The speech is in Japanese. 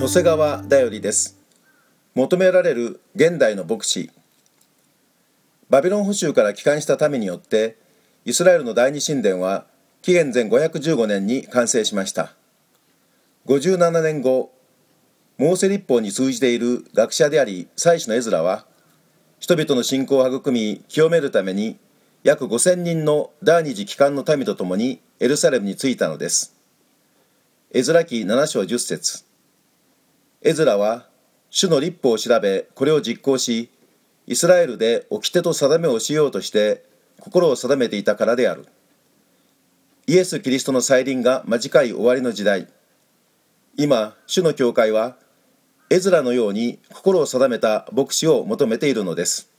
野瀬川だよりです。求められる現代の牧師。バビロン捕囚から帰還した民によってイスラエルの第二神殿は紀元前515年に完成しました。57年後モーセ立法に通じている学者であり祭司のエズラは人々の信仰を育み清めるために約5000人の第二次帰還の民と共にエルサレムに着いたのです。エズラ記7章10節。エズラは主の立法を調べこれを実行しイスラエルで掟と定めをしようとして心を定めていたからである。イエス・キリストの再臨が間近い終わりの時代。今主の教会はエズラのように心を定めた牧師を求めているのです。